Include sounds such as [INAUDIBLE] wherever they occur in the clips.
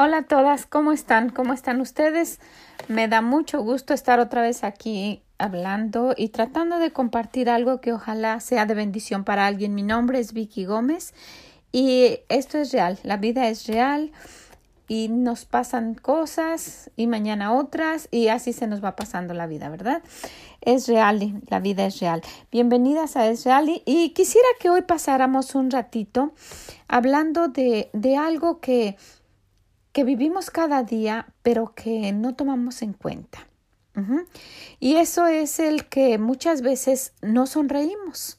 Hola a todas, ¿cómo están? ¿Cómo están ustedes? Me da mucho gusto estar otra vez aquí hablando y tratando de compartir algo que ojalá sea de bendición para alguien. Mi nombre es Vicky Gómez y esto es real, la vida es real y nos pasan cosas y mañana otras y así se nos va pasando la vida, ¿verdad? Es real, la vida es real. Bienvenidas a Es Real y, quisiera que hoy pasáramos un ratito hablando de, de algo que que vivimos cada día, pero que no tomamos en cuenta. Y eso es el que muchas veces no sonreímos.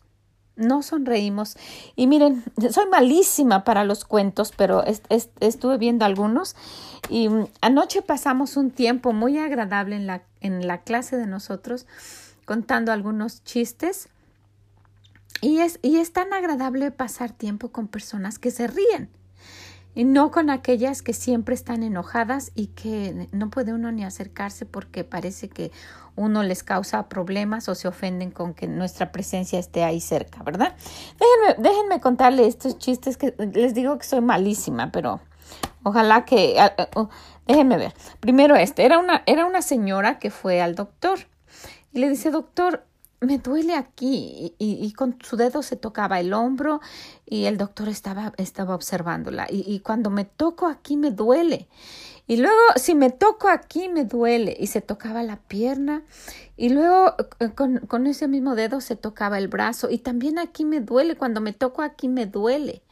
No sonreímos. Y miren, [LAUGHS] soy malísima para los cuentos, pero estuve viendo algunos. Y mm, anoche pasamos un tiempo muy agradable en la, en la clase de nosotros, contando algunos chistes. Y es, y es tan agradable pasar tiempo con personas que se ríen y no con aquellas que siempre están enojadas y que no puede uno ni acercarse porque parece que uno les causa problemas o se ofenden con que nuestra presencia esté ahí cerca, ¿verdad? Déjenme, déjenme contarle estos chistes que les digo que soy malísima, pero ojalá que oh, déjenme ver. Primero este, era una era una señora que fue al doctor y le dice, "Doctor, me duele aquí y, con su dedo se tocaba el hombro y el doctor estaba, estaba observándola y, y, cuando me toco aquí me duele y luego si me toco aquí me duele y se tocaba la pierna y luego eh, con, con ese mismo dedo se tocaba el brazo y también aquí me duele cuando me toco aquí me duele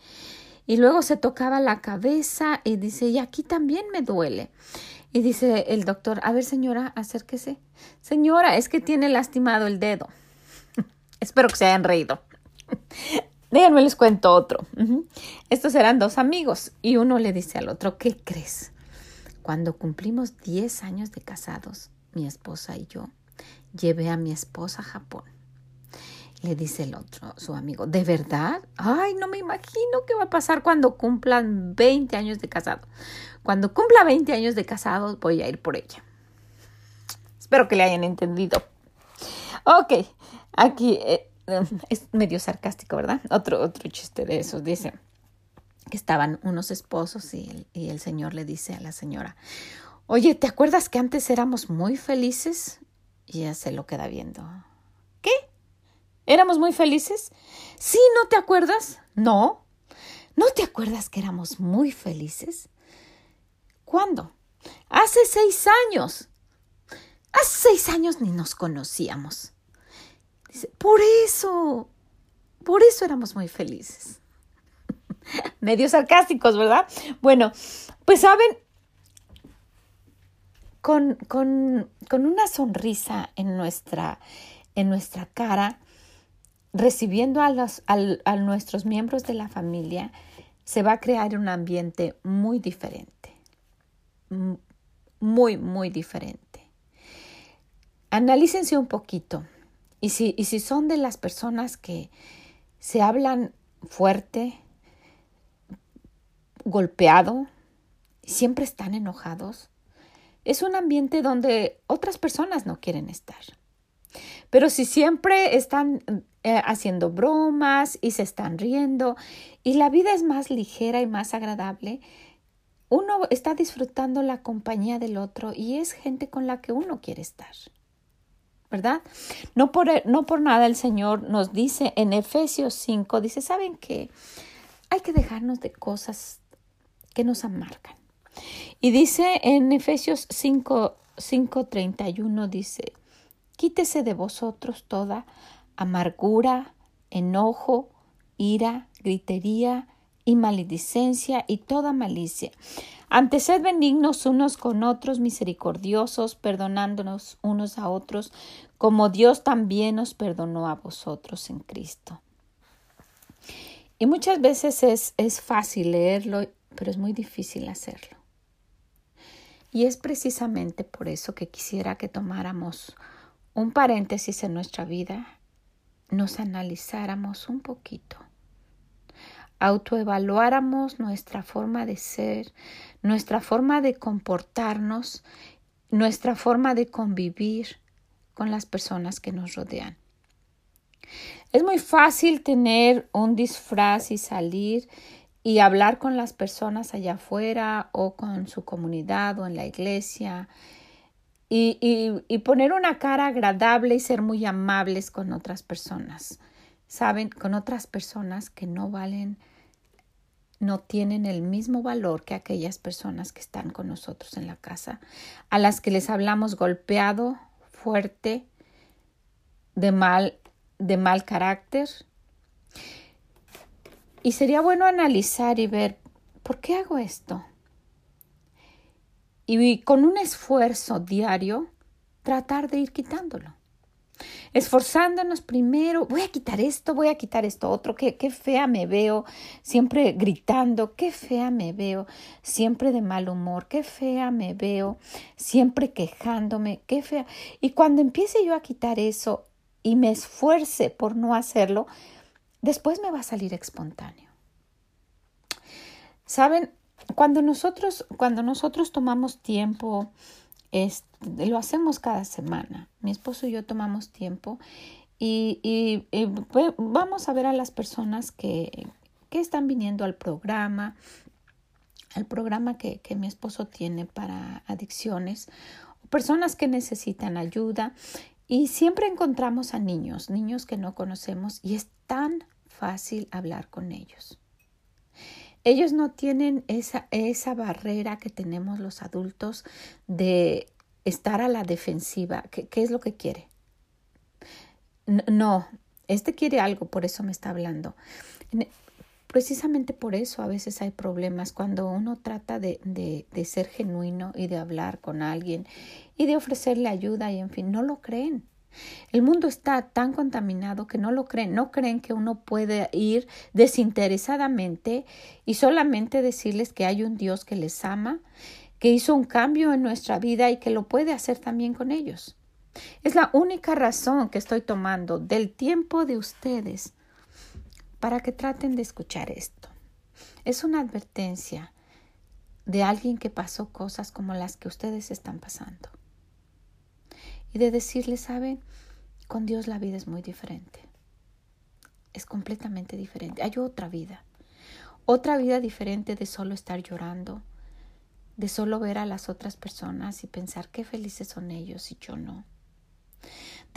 y luego se tocaba la cabeza y dice y aquí también me duele y dice el doctor, a ver señora, acérquese. Señora, es que tiene lastimado el dedo. [LAUGHS] Espero que se hayan reído. [LAUGHS] Déjenme les cuento otro. Estos eran dos amigos y uno le dice al otro, ¿qué crees? Cuando cumplimos 10 años de casados, mi esposa y yo, llevé a mi esposa a Japón. Le dice el otro, su amigo, ¿de verdad? Ay, no me imagino qué va a pasar cuando cumplan 20 años de casado. Cuando cumpla 20 años de casado, voy a ir por ella. Espero que le hayan entendido. Ok, aquí eh, es medio sarcástico, ¿verdad? Otro, otro chiste de esos. Dice que estaban unos esposos y el, y el señor le dice a la señora, oye, ¿te acuerdas que antes éramos muy felices? Y ella se lo queda viendo. ¿Éramos muy felices? Sí, ¿no te acuerdas? No. ¿No te acuerdas que éramos muy felices? ¿Cuándo? Hace seis años. Hace seis años ni nos conocíamos. Por eso, por eso éramos muy felices. [LAUGHS] Medio sarcásticos, ¿verdad? Bueno, pues saben, con, con, con una sonrisa en nuestra, en nuestra cara, recibiendo a, los, a, nuestros miembros de la familia, se va a crear un ambiente muy diferente. Muy, muy diferente. Analícense un poquito. Y si, y si son de las personas que se hablan fuerte, golpeado, siempre están enojados, es un ambiente donde otras personas no quieren estar. Pero si siempre están eh, haciendo bromas y se están riendo y la vida es más ligera y más agradable, uno está disfrutando la compañía del otro y es gente con la que uno quiere estar. ¿Verdad? No por, no por nada el Señor nos dice en Efesios 5, dice, ¿saben qué? Hay que dejarnos de cosas que nos amargan. Y dice en Efesios 5, 5.31, dice, Quítese de vosotros toda amargura, enojo, ira, gritería y maledicencia y toda malicia. Ante sed benignos unos con otros, misericordiosos, perdonándonos unos a otros, como Dios también nos perdonó a vosotros en Cristo. Y muchas veces es, es fácil leerlo, pero es muy difícil hacerlo. Y es precisamente por eso que quisiera que tomáramos un paréntesis en nuestra vida, nos analizáramos un poquito, autoevaluáramos nuestra forma de ser, nuestra forma de comportarnos, nuestra forma de convivir con las personas que nos rodean. Es muy fácil tener un disfraz y salir y hablar con las personas allá afuera o con su comunidad o en la iglesia y, y, poner una cara agradable y ser muy amables con otras personas. Saben, con otras personas que no valen, no tienen el mismo valor que aquellas personas que están con nosotros en la casa, a las que les hablamos golpeado, fuerte, de mal, de mal carácter. Y sería bueno analizar y ver, ¿por qué hago esto? Y con un esfuerzo diario, tratar de ir quitándolo. Esforzándonos primero, voy a quitar esto, voy a quitar esto otro, qué, qué fea me veo, siempre gritando, qué fea me veo, siempre de mal humor, qué fea me veo, siempre quejándome, qué fea. Y cuando empiece yo a quitar eso y me esfuerce por no hacerlo, después me va a salir espontáneo. Saben, cuando nosotros, cuando nosotros tomamos tiempo, lo hacemos cada semana. Mi esposo y yo tomamos tiempo y, vamos a ver a las personas que, que, están viniendo al programa, al programa que, que mi esposo tiene para adicciones, personas que necesitan ayuda y siempre encontramos a niños, niños que no conocemos y es tan fácil hablar con ellos. Ellos no tienen esa, esa barrera que tenemos los adultos de estar a la defensiva. ¿Qué, es lo que quiere? No, este quiere algo, por eso me está hablando. Precisamente por eso a veces hay problemas cuando uno trata de, de, de, ser genuino y de hablar con alguien y de ofrecerle ayuda y en fin, no lo creen. El mundo está tan contaminado que no lo creen, no creen que uno puede ir desinteresadamente y solamente decirles que hay un Dios que les ama, que hizo un cambio en nuestra vida y que lo puede hacer también con ellos. Es la única razón que estoy tomando del tiempo de ustedes para que traten de escuchar esto. Es una advertencia de alguien que pasó cosas como las que ustedes están pasando. Y de decirles, ¿saben? Con Dios la vida es muy diferente. Es completamente diferente. Hay otra vida. Otra vida diferente de solo estar llorando, de solo ver a las otras personas y pensar qué felices son ellos y yo no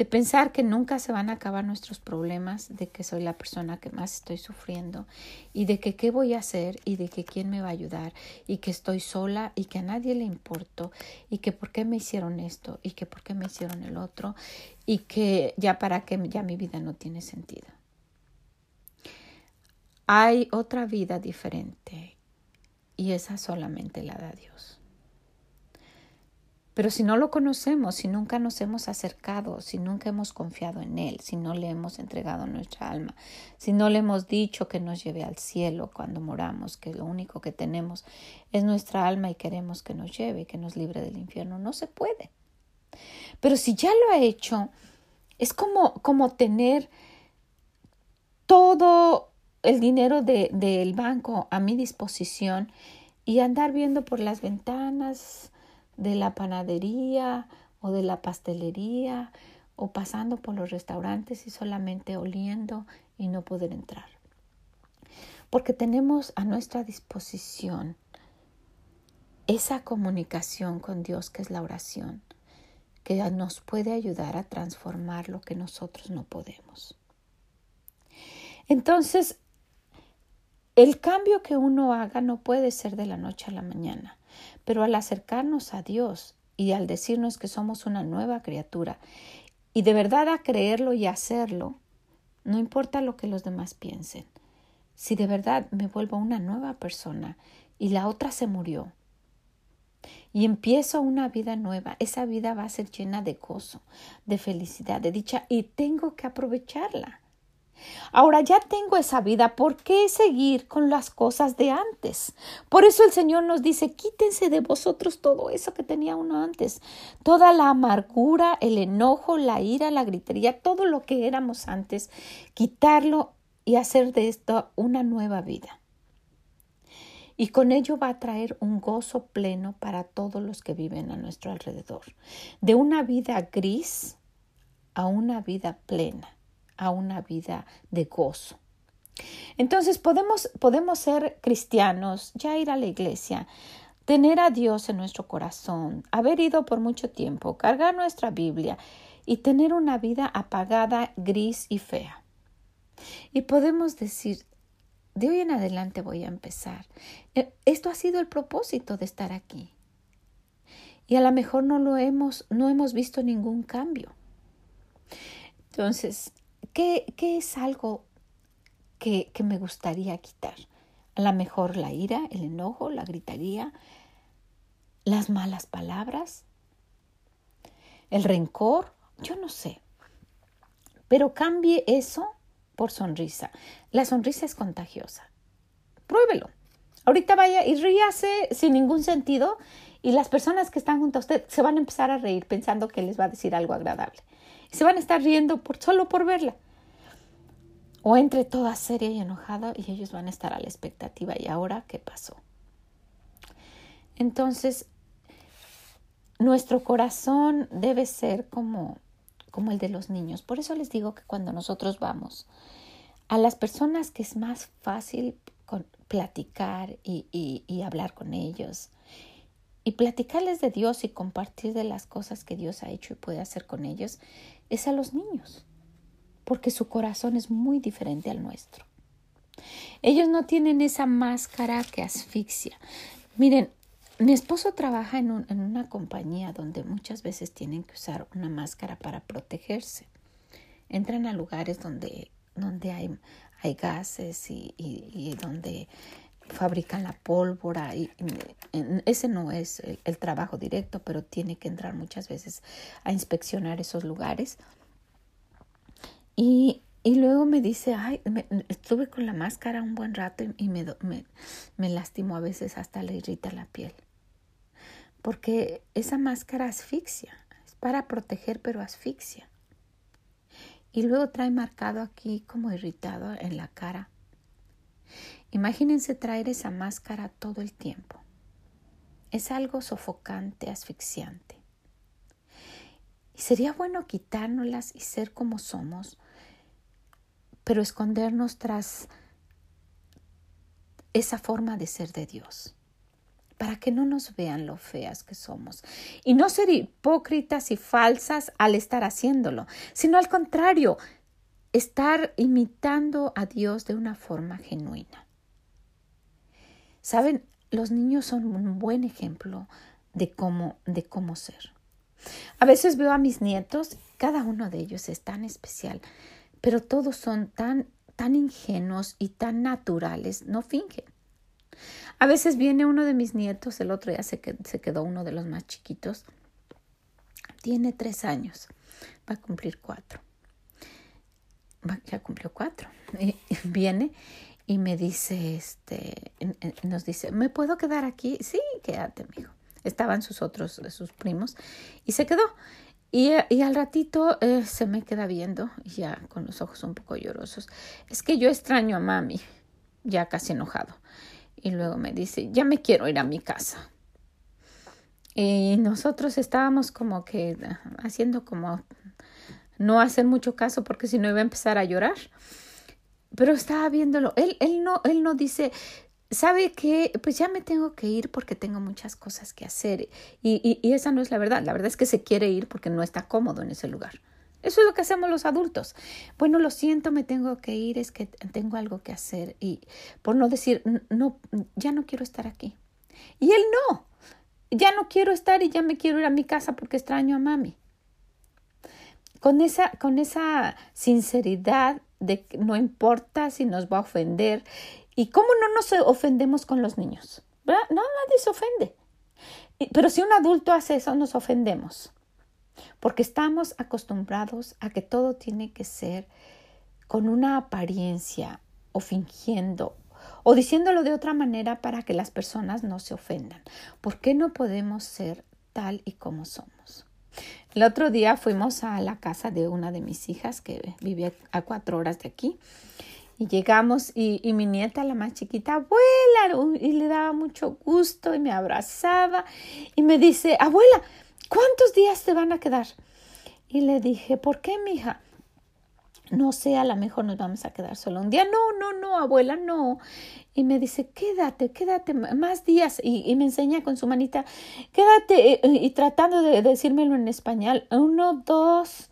de pensar que nunca se van a acabar nuestros problemas, de que soy la persona que más estoy sufriendo y de que qué voy a hacer y de que quién me va a ayudar y que estoy sola y que a nadie le importo y que por qué me hicieron esto y que por qué me hicieron el otro y que ya para qué ya mi vida no tiene sentido. Hay otra vida diferente y esa solamente la da Dios. Pero si no lo conocemos, si nunca nos hemos acercado, si nunca hemos confiado en Él, si no le hemos entregado nuestra alma, si no le hemos dicho que nos lleve al cielo cuando moramos, que lo único que tenemos es nuestra alma y queremos que nos lleve, que nos libre del infierno, no se puede. Pero si ya lo ha hecho, es como, como tener todo el dinero del banco a mi disposición y andar viendo por las ventanas, de la panadería o de la pastelería o pasando por los restaurantes y solamente oliendo y no poder entrar. Porque tenemos a nuestra disposición esa comunicación con Dios que es la oración, que nos puede ayudar a transformar lo que nosotros no podemos. Entonces, el cambio que uno haga no puede ser de la noche a la mañana. Pero al acercarnos a Dios y al decirnos que somos una nueva criatura y de verdad a creerlo y hacerlo, no importa lo que los demás piensen. Si de verdad me vuelvo una nueva persona y la otra se murió y empiezo una vida nueva, esa vida va a ser llena de gozo, de felicidad, de dicha y tengo que aprovecharla. Ahora ya tengo esa vida, ¿por qué seguir con las cosas de antes? Por eso el Señor nos dice, quítense de vosotros todo eso que tenía uno antes, toda la amargura, el enojo, la ira, la gritería, todo lo que éramos antes, quitarlo y hacer de esto una nueva vida. Y con ello va a traer un gozo pleno para todos los que viven a nuestro alrededor, de una vida gris a una vida plena a una vida de gozo. Entonces podemos, podemos ser cristianos, ya ir a la iglesia, tener a Dios en nuestro corazón, haber ido por mucho tiempo, cargar nuestra Biblia y tener una vida apagada, gris y fea. Y podemos decir, de hoy en adelante voy a empezar. Eh, esto ha sido el propósito de estar aquí. Y a lo mejor no lo hemos, no hemos visto ningún cambio. Entonces, ¿qué, es algo que, que me gustaría quitar? A lo mejor la ira, el enojo, la gritaría, las malas palabras, el rencor, yo no sé. Pero cambie eso por sonrisa. La sonrisa es contagiosa. Pruébelo. Ahorita vaya y ríase sin ningún sentido y las personas que están junto a usted se van a empezar a reír pensando que les va a decir algo agradable. Y se van a estar riendo por, solo por verla. O entre toda seria y enojada y ellos van a estar a la expectativa. ¿Y ahora qué pasó? Entonces, nuestro corazón debe ser como como el de los niños. Por eso les digo que cuando nosotros vamos a las personas que es más fácil platicar y, y hablar con ellos y platicarles de Dios y compartir de las cosas que Dios ha hecho y puede hacer con ellos, es a los niños, porque su corazón es muy diferente al nuestro. Ellos no tienen esa máscara que asfixia. Miren, mi esposo trabaja en, una compañía donde muchas veces tienen que usar una máscara para protegerse. Entran a lugares donde, donde hay, hay gases y, donde fabrican la pólvora. Y, ese no es el, trabajo directo, pero tiene que entrar muchas veces a inspeccionar esos lugares. Y, luego me dice, ay, estuve con la máscara un buen rato y, me, me, me lastimó a veces hasta le irrita la piel porque esa máscara asfixia, es para proteger pero asfixia. Y luego trae marcado aquí como irritado en la cara. Imagínense traer esa máscara todo el tiempo. Es algo sofocante, asfixiante. Y sería bueno quitárnoslas y ser como somos, pero escondernos tras esa forma de ser de Dios para que no nos vean lo feas que somos. Y no ser hipócritas y falsas al estar haciéndolo, sino al contrario, estar imitando a Dios de una forma genuina. Saben, los niños son un buen ejemplo de cómo, de cómo ser. A veces veo a mis nietos, cada uno de ellos es tan especial, pero todos son tan, tan ingenuos y tan naturales, no fingen. A veces viene uno de mis nietos, el otro ya se, quedó uno de los más chiquitos. Tiene tres años, va a cumplir cuatro. Ya cumplió cuatro. [LAUGHS] Y viene y me dice, este, nos dice, ¿me puedo quedar aquí? Sí, quédate, amigo. Estaban sus otros, sus primos, y se quedó. Y, al ratito eh, se me queda viendo, ya con los ojos un poco llorosos. Es que yo extraño a mami, ya casi enojado. Y luego me dice, ya me quiero ir a mi casa. Y nosotros estábamos como que haciendo como no hacer mucho caso porque si no iba a empezar a llorar. Pero estaba viéndolo. Él, él, no, él no dice, sabe que pues ya me tengo que ir porque tengo muchas cosas que hacer. Y, y, esa no es la verdad. La verdad es que se quiere ir porque no está cómodo en ese lugar. Eso es lo que hacemos los adultos. Bueno, lo siento, me tengo que ir, es que tengo algo que hacer y por no decir, no, ya no quiero estar aquí. Y él no, ya no quiero estar y ya me quiero ir a mi casa porque extraño a mami. Con esa, con esa sinceridad de que no importa si nos va a ofender y cómo no nos ofendemos con los niños. No, nadie se ofende. Pero si un adulto hace eso, nos ofendemos porque estamos acostumbrados a que todo tiene que ser con una apariencia o fingiendo o diciéndolo de otra manera para que las personas no se ofendan. ¿Por qué no podemos ser tal y como somos? El otro día fuimos a la casa de una de mis hijas que vive a cuatro horas de aquí y llegamos y, y, mi nieta, la más chiquita, abuela, y le daba mucho gusto y me abrazaba y me dice, abuela, ¿cuántos días te van a quedar? Y le dije, ¿por qué, mija? No sé, a lo mejor nos vamos a quedar solo un día. No, no, no, abuela, no. Y me dice, quédate, quédate más días. Y, me enseña con su manita, quédate. Eh, y, tratando de decírmelo en español, uno, dos.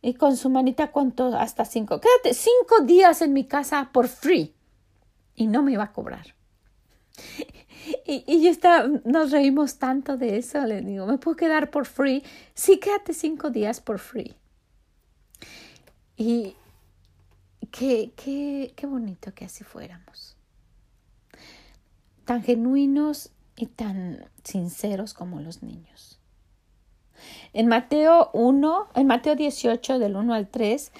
Y con su manita cuánto, hasta cinco. Quédate cinco días en mi casa por free. Y no me iba a cobrar. Y, y yo nos reímos tanto de eso. Le digo, ¿me puedo quedar por free? Sí, quédate cinco días por free. Y qué, qué, qué bonito que así fuéramos. Tan genuinos y tan sinceros como los niños. En Mateo 1, en Mateo 18, del 1 al 3,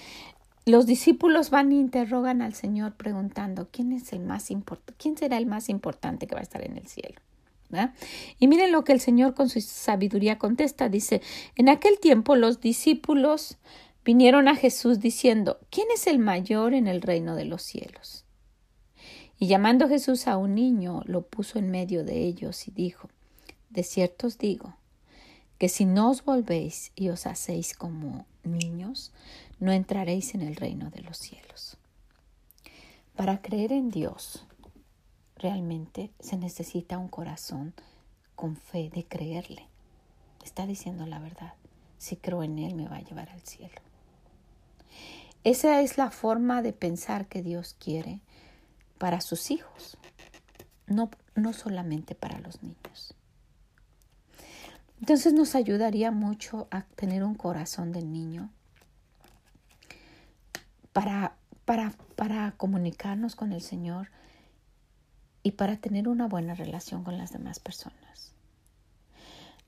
los discípulos van e interrogan al Señor preguntando quién es el más importante, quién será el más importante que va a estar en el cielo. Y miren lo que el Señor con su sabiduría contesta. Dice, en aquel tiempo los discípulos vinieron a Jesús diciendo, ¿quién es el mayor en el reino de los cielos? Y llamando Jesús a un niño, lo puso en medio de ellos y dijo, De cierto os digo, que si no os volvéis y os hacéis como niños, no entraréis en el reino de los cielos. Para creer en Dios, realmente se necesita un corazón con fe de creerle. Está diciendo la verdad. Si creo en Él, me va a llevar al cielo. Esa es la forma de pensar que Dios quiere para sus hijos, no, no solamente para los niños. Entonces nos ayudaría mucho a tener un corazón del niño para, para, para comunicarnos con el Señor y para tener una buena relación con las demás personas.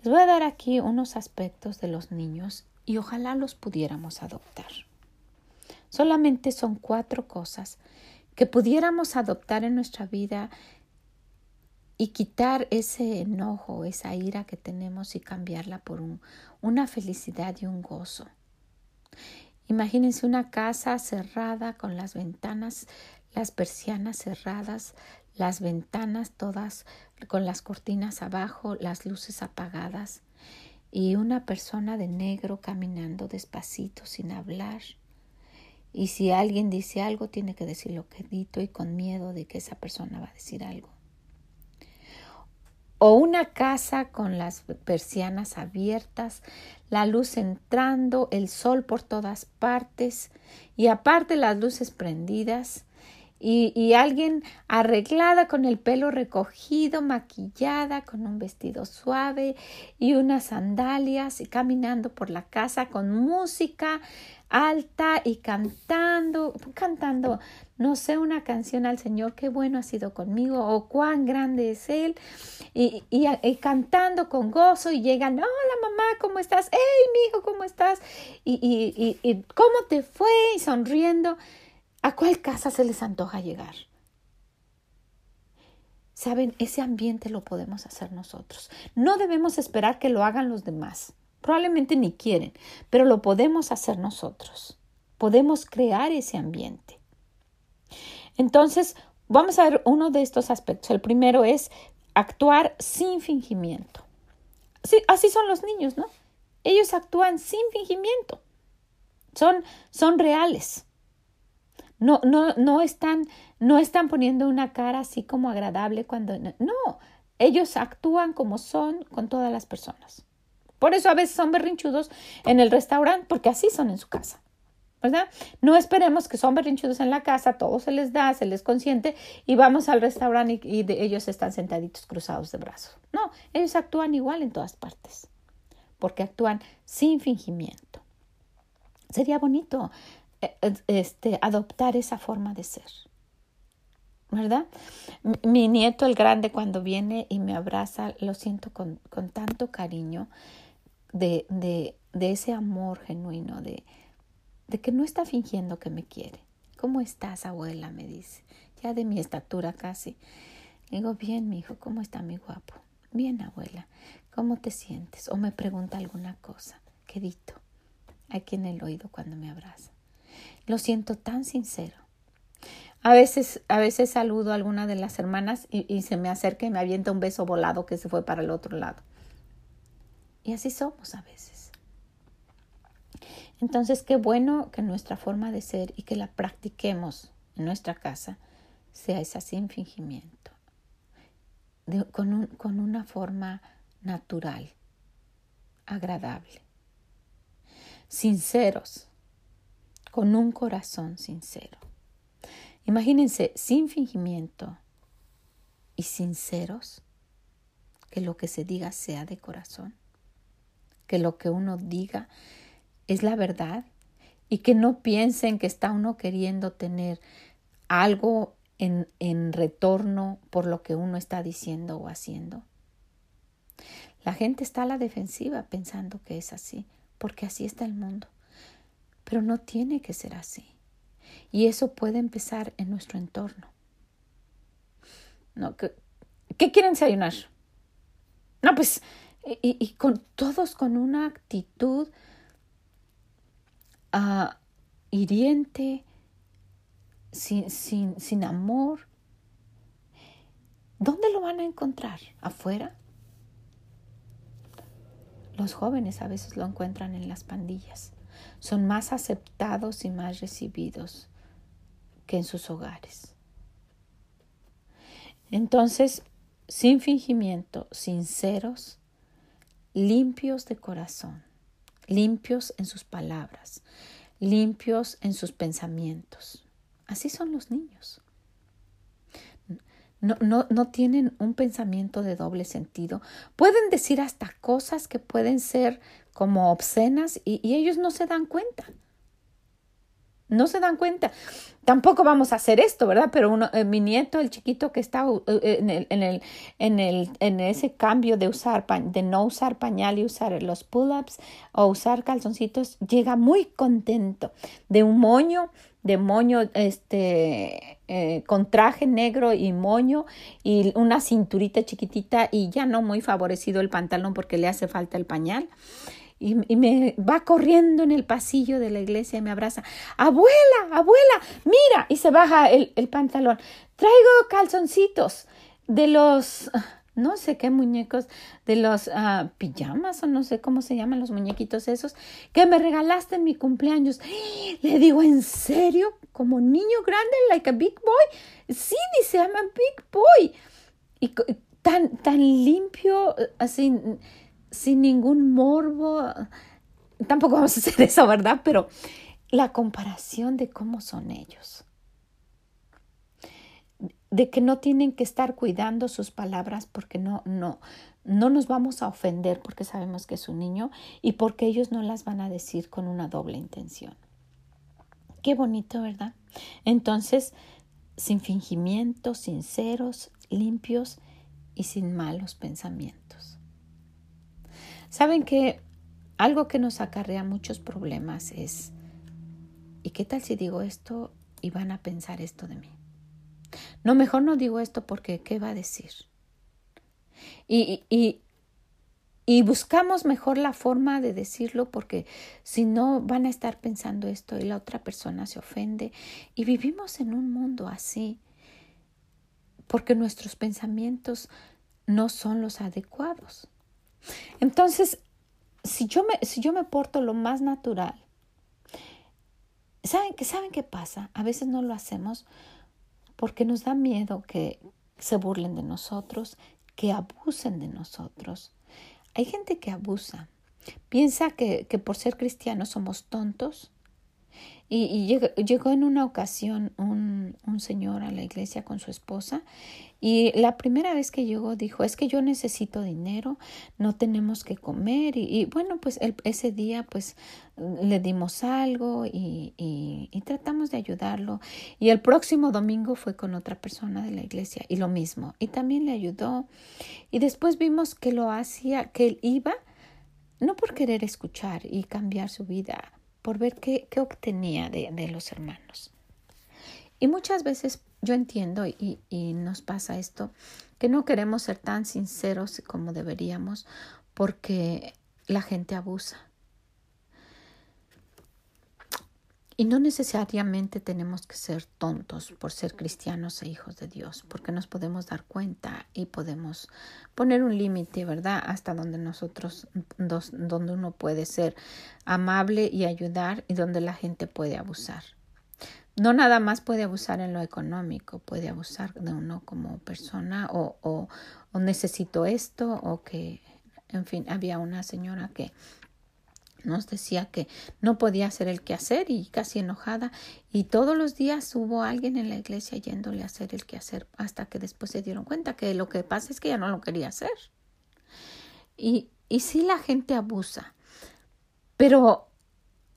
Les voy a dar aquí unos aspectos de los niños y ojalá los pudiéramos adoptar. Solamente son cuatro cosas que pudiéramos adoptar en nuestra vida y quitar ese enojo, esa ira que tenemos y cambiarla por una felicidad y un gozo. Imagínense una casa cerrada con las ventanas, las persianas cerradas, las ventanas todas con las cortinas abajo, las luces apagadas y una persona de negro caminando despacito sin hablar y si alguien dice algo, tiene que decirlo quedito y con miedo de que esa persona va a decir algo. O una casa con las persianas abiertas, la luz entrando, el sol por todas partes y aparte las luces prendidas y, y, alguien arreglada con el pelo recogido, maquillada, con un vestido suave y unas sandalias y caminando por la casa con música alta y cantando, cantando, no sé, una canción al Señor, qué bueno ha sido conmigo o cuán grande es Él, y, y, cantando con gozo y llegan, hola mamá, ¿cómo estás? Hey, mi hijo, ¿cómo estás? Y, y, ¿cómo te fue? Y sonriendo, ¿a cuál casa se les antoja llegar? Saben, ese ambiente lo podemos hacer nosotros. No debemos esperar que lo hagan los demás. Probablemente ni quieren, pero lo podemos hacer nosotros. Podemos crear ese ambiente. Entonces, vamos a ver uno de estos aspectos. El primero es actuar sin fingimiento. Sí, así son los niños, ¿no? Ellos actúan sin fingimiento. Son, son reales. No, no, no, están, no están poniendo una cara así como agradable cuando. No, ellos actúan como son con todas las personas. Por eso a veces son berrinchudos en el restaurante, porque así son en su casa. ¿verdad? No esperemos que son berrinchudos en la casa, todo se les da, se les consiente y vamos al restaurante y, ellos están sentaditos cruzados de brazos. No, ellos actúan igual en todas partes, porque actúan sin fingimiento. Sería bonito este, adoptar esa forma de ser. ¿Verdad? Mi nieto, el grande, cuando viene y me abraza, lo siento con, con tanto cariño de, de, de ese amor genuino, de, de que no está fingiendo que me quiere. ¿Cómo estás, abuela? me dice, ya de mi estatura casi. Digo, bien, mi hijo, ¿cómo está mi guapo? Bien, abuela, ¿cómo te sientes? O me pregunta alguna cosa, quedito, aquí en el oído cuando me abraza. Lo siento tan sincero. A veces, a veces saludo a alguna de las hermanas y, se me acerca y me avienta un beso volado que se fue para el otro lado. Y así somos a veces. Entonces, qué bueno que nuestra forma de ser y que la practiquemos en nuestra casa sea esa sin fingimiento, con, con una forma natural, agradable, sinceros, con un corazón sincero. Imagínense, sin fingimiento y sinceros, que lo que se diga sea de corazón, que lo que uno diga es la verdad y que no piensen que está uno queriendo tener algo en, en retorno por lo que uno está diciendo o haciendo. La gente está a la defensiva pensando que es así, porque así está el mundo. Pero no tiene que ser así. Y eso puede empezar en nuestro entorno. No, ¿qué, ¿qué quieren desayunar? No, pues, y, con todos con una actitud ah, hiriente, sin, sin, sin amor. ¿Dónde lo van a encontrar? ¿Afuera? Los jóvenes a veces lo encuentran en las pandillas. Son más aceptados y más recibidos que en sus hogares. Entonces, sin fingimiento, sinceros, limpios de corazón, limpios en sus palabras, limpios en sus pensamientos. Así son los niños. No, no, no, tienen un pensamiento de doble sentido. Pueden decir hasta cosas que pueden ser como obscenas y ellos no se dan cuenta. No se dan cuenta. Tampoco vamos a hacer esto, ¿verdad? Pero uno, eh, mi nieto, el chiquito que está eh, en, el, en, el, en, el, en ese cambio de usar de no usar pañal y usar los pull-ups o usar calzoncitos, llega muy contento de un moño, de moño este eh, con traje negro y moño y una cinturita chiquitita y ya no muy favorecido el pantalón porque le hace falta el pañal y, me va corriendo en el pasillo de la iglesia y me abraza. Abuela, abuela, mira. Y se baja el, el pantalón. Traigo calzoncitos de los, no sé qué muñecos, de los uh, pijamas o no sé cómo se llaman los muñequitos esos, que me regalaste en mi cumpleaños. Le digo, ¿en serio? Como niño grande, like a big boy. Sí, dice, I'm a big boy. Y tan, tan limpio, así sin ningún morbo. Tampoco vamos a hacer eso, ¿verdad? Pero la comparación de cómo son ellos. De que no tienen que estar cuidando sus palabras porque no, no, no nos vamos a ofender porque sabemos que es un niño y porque ellos no las van a decir con una doble intención. Qué bonito, ¿verdad? Entonces, sin fingimiento, sinceros, limpios y sin malos pensamientos. Saben que algo que nos acarrea muchos problemas es, ¿y qué tal si digo esto y van a pensar esto de mí? No, mejor no digo esto porque ¿qué va a decir? Y, y, y buscamos mejor la forma de decirlo porque si no van a estar pensando esto y la otra persona se ofende. Y vivimos en un mundo así porque nuestros pensamientos no son los adecuados. Entonces, si yo me, si yo me porto lo más natural, ¿saben, ¿saben qué pasa? A veces no lo hacemos porque nos da miedo que se burlen de nosotros, que abusen de nosotros. Hay gente que abusa, piensa que, que por ser cristianos somos tontos. Y, llegó, llegó, en una ocasión un, un señor a la iglesia con su esposa y la primera vez que llegó dijo, es que yo necesito dinero, no tenemos que comer. Y, bueno, pues ese día pues le dimos algo y, y, y, tratamos de ayudarlo. Y el próximo domingo fue con otra persona de la iglesia y lo mismo. Y también le ayudó. Y después vimos que lo hacía, que él iba, no por querer escuchar y cambiar su vida, por ver qué, obtenía de, de los hermanos. Y muchas veces yo entiendo y, y, nos pasa esto, que no queremos ser tan sinceros como deberíamos porque la gente abusa. Y no necesariamente tenemos que ser tontos por ser cristianos e hijos de Dios, porque nos podemos dar cuenta y podemos poner un límite, ¿verdad? Hasta donde nosotros, donde uno puede ser amable y ayudar y donde la gente puede abusar. No nada más puede abusar en lo económico, puede abusar de uno como persona o, o, o necesito esto o que, en fin, había una señora que nos decía que no podía hacer el quehacer y casi enojada y todos los días hubo alguien en la iglesia yéndole a hacer el quehacer hasta que después se dieron cuenta que lo que pasa es que ella no lo quería hacer. Y, y sí la gente abusa, pero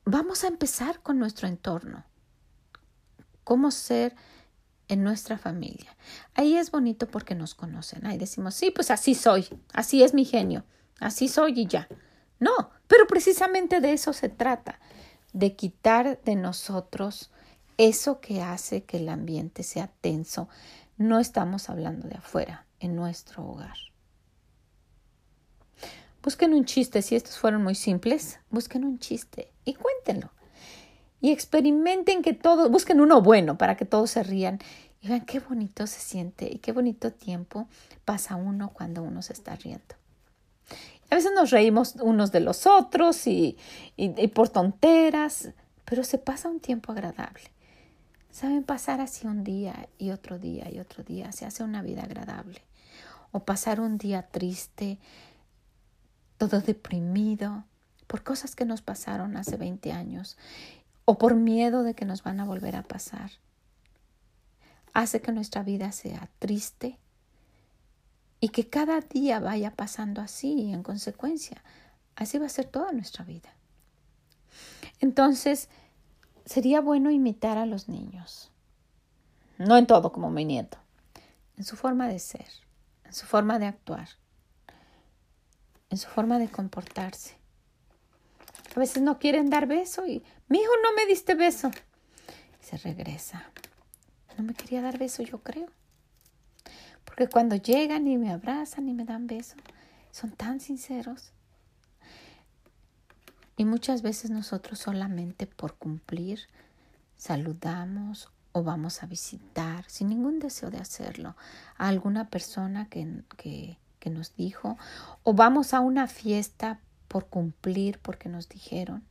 vamos a empezar con nuestro entorno. ¿Cómo ser en nuestra familia? Ahí es bonito porque nos conocen. Ahí decimos, sí, pues así soy, así es mi genio, así soy y ya. No, pero precisamente de eso se trata, de quitar de nosotros eso que hace que el ambiente sea tenso. No estamos hablando de afuera, en nuestro hogar. Busquen un chiste, si estos fueron muy simples, busquen un chiste y cuéntenlo. Y experimenten que todo, busquen uno bueno para que todos se rían y vean qué bonito se siente y qué bonito tiempo pasa uno cuando uno se está riendo. A veces nos reímos unos de los otros y, por tonteras, pero se pasa un tiempo agradable. Saben pasar así un día y otro día y otro día, se hace una vida agradable. O pasar un día triste, todo deprimido, por cosas que nos pasaron hace 20 años o por miedo de que nos van a volver a pasar. Hace que nuestra vida sea triste, y que cada día vaya pasando así en consecuencia. Así va a ser toda nuestra vida. Entonces, sería bueno imitar a los niños. No en todo como mi nieto, en su forma de ser, en su forma de actuar, en su forma de comportarse. A veces no quieren dar beso y mi hijo no me diste beso. Y se regresa. No me quería dar beso, yo creo. Porque cuando llegan y me abrazan y me dan besos, son tan sinceros. Y muchas veces nosotros solamente por cumplir saludamos o vamos a visitar sin ningún deseo de hacerlo a alguna persona que, que, que nos dijo o vamos a una fiesta por cumplir porque nos dijeron.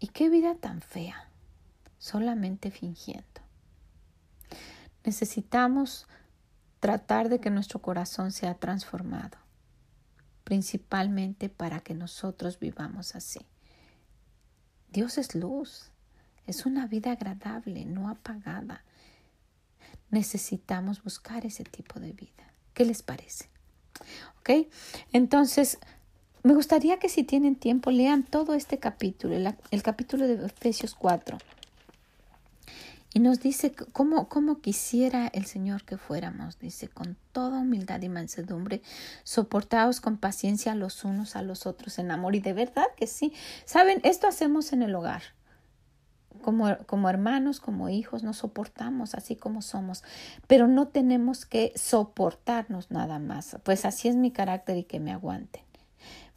Y qué vida tan fea, solamente fingiendo. Necesitamos tratar de que nuestro corazón sea transformado, principalmente para que nosotros vivamos así. Dios es luz, es una vida agradable, no apagada. Necesitamos buscar ese tipo de vida. ¿Qué les parece? ¿Ok? Entonces, me gustaría que si tienen tiempo lean todo este capítulo, el, el capítulo de Efesios 4. Y nos dice cómo, cómo quisiera el Señor que fuéramos, dice, con toda humildad y mansedumbre, soportados con paciencia los unos a los otros en amor. Y de verdad que sí. Saben, esto hacemos en el hogar. Como, como, hermanos, como hijos, nos soportamos así como somos, pero no tenemos que soportarnos nada más. Pues así es mi carácter y que me aguanten.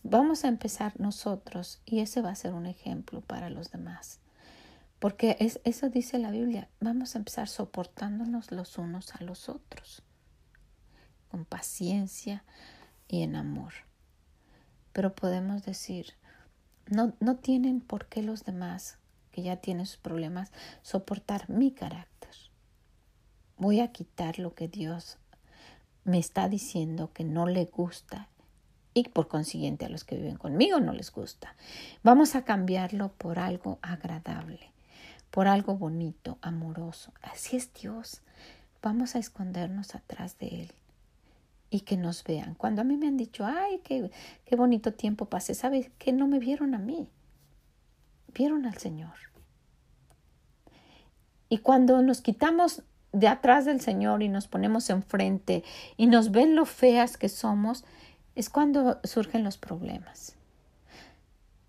Vamos a empezar nosotros y ese va a ser un ejemplo para los demás. Porque es, eso dice la Biblia. Vamos a empezar soportándonos los unos a los otros, con paciencia y en amor. Pero podemos decir, no, no tienen por qué los demás, que ya tienen sus problemas, soportar mi carácter. Voy a quitar lo que Dios me está diciendo que no le gusta y por consiguiente a los que viven conmigo no les gusta. Vamos a cambiarlo por algo agradable por algo bonito, amoroso. Así es Dios. Vamos a escondernos atrás de Él y que nos vean. Cuando a mí me han dicho, ay, qué, qué bonito tiempo pasé, ¿sabes que no me vieron a mí? Vieron al Señor. Y cuando nos quitamos de atrás del Señor y nos ponemos enfrente y nos ven lo feas que somos, es cuando surgen los problemas.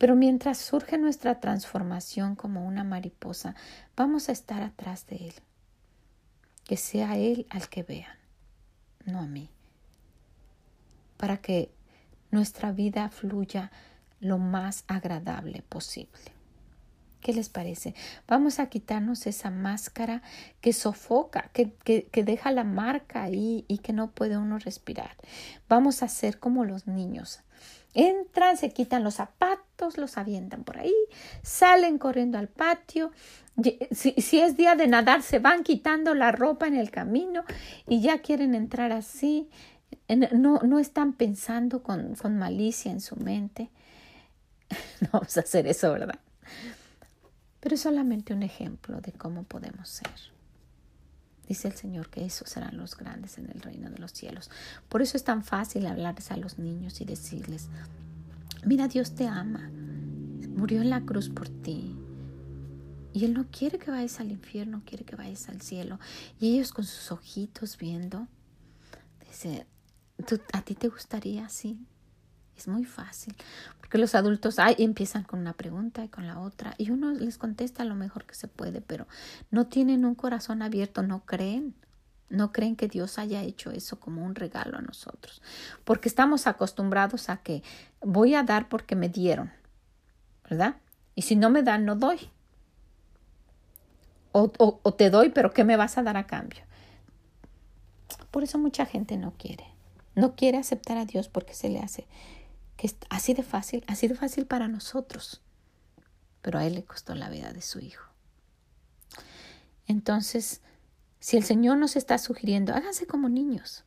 Pero mientras surge nuestra transformación como una mariposa, vamos a estar atrás de Él. Que sea Él al que vean, no a mí. Para que nuestra vida fluya lo más agradable posible. ¿Qué les parece? Vamos a quitarnos esa máscara que sofoca, que, que, que, deja la marca ahí y que no puede uno respirar. Vamos a ser como los niños. Entran, se quitan los zapatos, los avientan por ahí, salen corriendo al patio. Si, si es día de nadar, se van quitando la ropa en el camino y ya quieren entrar así. No, no están pensando con, con malicia en su mente. [LAUGHS] No vamos a hacer eso, ¿verdad? Pero es solamente un ejemplo de cómo podemos ser. Dice el Señor que esos serán los grandes en el reino de los cielos. Por eso es tan fácil hablarles a los niños y decirles, mira, Dios te ama, murió en la cruz por ti. Y Él no quiere que vayas al infierno, quiere que vayas al cielo. Y ellos con sus ojitos viendo, dice, ¿a ti te gustaría así? Es muy fácil, porque los adultos ay, empiezan con una pregunta y con la otra, y uno les contesta lo mejor que se puede, pero no tienen un corazón abierto, no creen. No creen que Dios haya hecho eso como un regalo a nosotros, porque estamos acostumbrados a que voy a dar porque me dieron, ¿verdad? Y si no me dan, no doy. O, o te doy, pero ¿qué me vas a dar a cambio? Por eso mucha gente no quiere. No quiere aceptar a Dios porque se le hace que es así de fácil, así de fácil para nosotros, pero a Él le costó la vida de su Hijo. Entonces, si el Señor nos está sugiriendo, háganse como niños,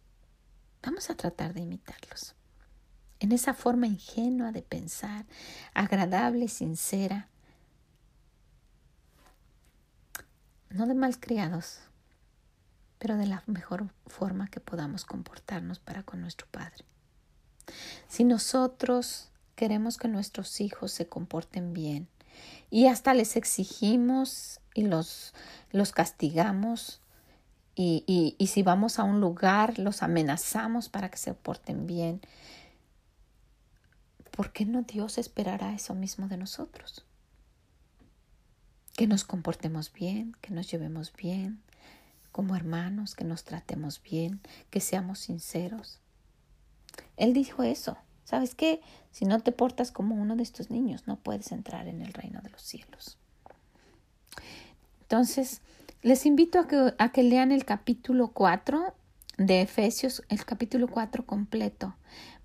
vamos a tratar de imitarlos. En esa forma ingenua de pensar, agradable y sincera, no de malcriados, pero de la mejor forma que podamos comportarnos para con nuestro Padre. Si nosotros queremos que nuestros hijos se comporten bien y hasta les exigimos y los, los castigamos y, y, y si vamos a un lugar los amenazamos para que se porten bien, ¿por qué no Dios esperará eso mismo de nosotros? Que nos comportemos bien, que nos llevemos bien como hermanos, que nos tratemos bien, que seamos sinceros. Él dijo eso. ¿Sabes qué? Si no te portas como uno de estos niños, no puedes entrar en el reino de los cielos. Entonces, les invito a que, a que lean el capítulo 4 de Efesios, el capítulo 4 completo.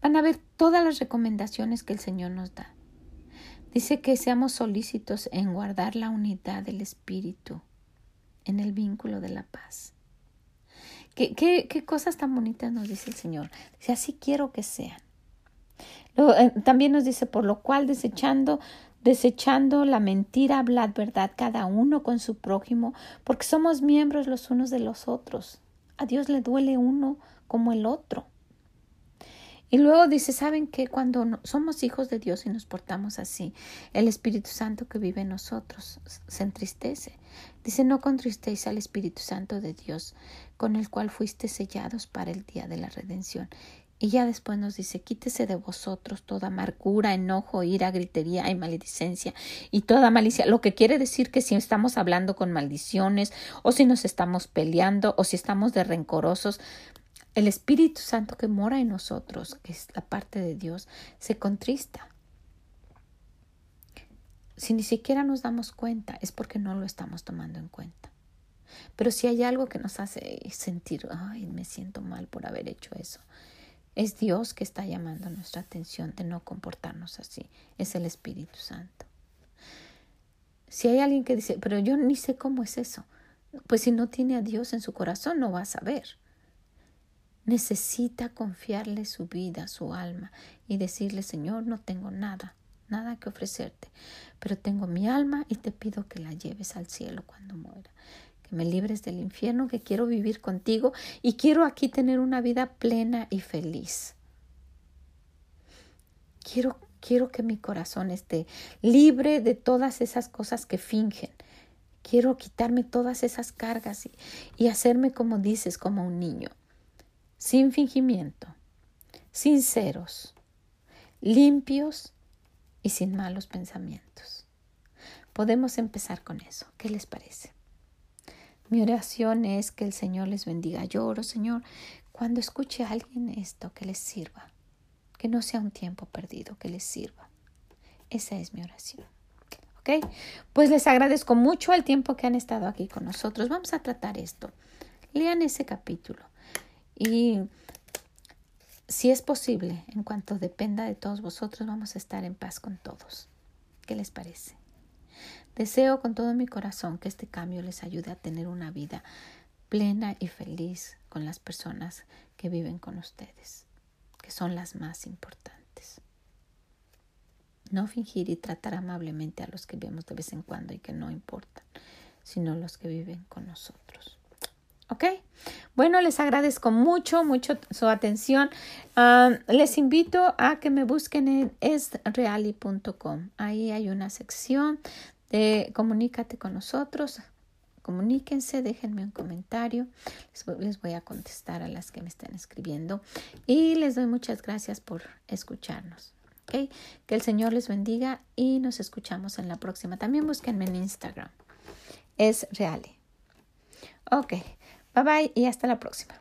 Van a ver todas las recomendaciones que el Señor nos da. Dice que seamos solícitos en guardar la unidad del Espíritu, en el vínculo de la paz. ¿Qué, cosas tan bonitas nos dice el Señor? Dice, así quiero que sean. Eh, también nos dice, por lo cual desechando, desechando la mentira, hablad verdad cada uno con su prójimo, porque somos miembros los unos de los otros. A Dios le duele uno como el otro. Y luego dice, ¿saben que cuando somos hijos de Dios y nos portamos así, el Espíritu Santo que vive en nosotros se entristece? Dice, no contristéis al Espíritu Santo de Dios, con el cual fuiste sellados para el día de la redención. Y ya después nos dice, quítese de vosotros toda amargura, enojo, ira, gritería y maledicencia y toda malicia. Lo que quiere decir que si estamos hablando con maldiciones o si nos estamos peleando o si estamos de rencorosos, el Espíritu Santo que mora en nosotros, que es la parte de Dios, se contrista. Si ni siquiera nos damos cuenta, es porque no lo estamos tomando en cuenta. Pero si hay algo que nos hace sentir, ay, me siento mal por haber hecho eso, es Dios que está llamando nuestra atención de no comportarnos así. Es el Espíritu Santo. Si hay alguien que dice, pero yo ni sé cómo es eso, pues si no tiene a Dios en su corazón no va a saber necesita confiarle su vida, su alma y decirle, Señor, no tengo nada, nada que ofrecerte, pero tengo mi alma y te pido que la lleves al cielo cuando muera, que me libres del infierno, que quiero vivir contigo y quiero aquí tener una vida plena y feliz. Quiero, quiero que mi corazón esté libre de todas esas cosas que fingen. Quiero quitarme todas esas cargas y, y hacerme como dices, como un niño sin fingimiento, sinceros, limpios y sin malos pensamientos. Podemos empezar con eso. ¿Qué les parece? Mi oración es que el Señor les bendiga. Yo Señor, cuando escuche a alguien esto, que les sirva. Que no sea un tiempo perdido, que les sirva. Esa es mi oración. ¿Ok? Pues les agradezco mucho el tiempo que han estado aquí con nosotros. Vamos a tratar esto. Lean ese capítulo. Y si es posible, en cuanto dependa de todos vosotros, vamos a estar en paz con todos. ¿Qué les parece? Deseo con todo mi corazón que este cambio les ayude a tener una vida plena y feliz con las personas que viven con ustedes, que son las más importantes. No fingir y tratar amablemente a los que vemos de vez en cuando y que no importan, sino los que viven con nosotros. ¿Ok? Bueno, les agradezco mucho, mucho su atención. Ah, les invito a que me busquen en esreali.com. Ahí hay una sección de comunícate con nosotros. Comuníquense, déjenme un comentario. Les voy, a contestar a las que me están escribiendo. Y les doy muchas gracias por escucharnos. ¿okay? Que el Señor les bendiga y nos escuchamos en la próxima. También búsquenme en Instagram. Es Reale. Ok. Bye bye y hasta la próxima.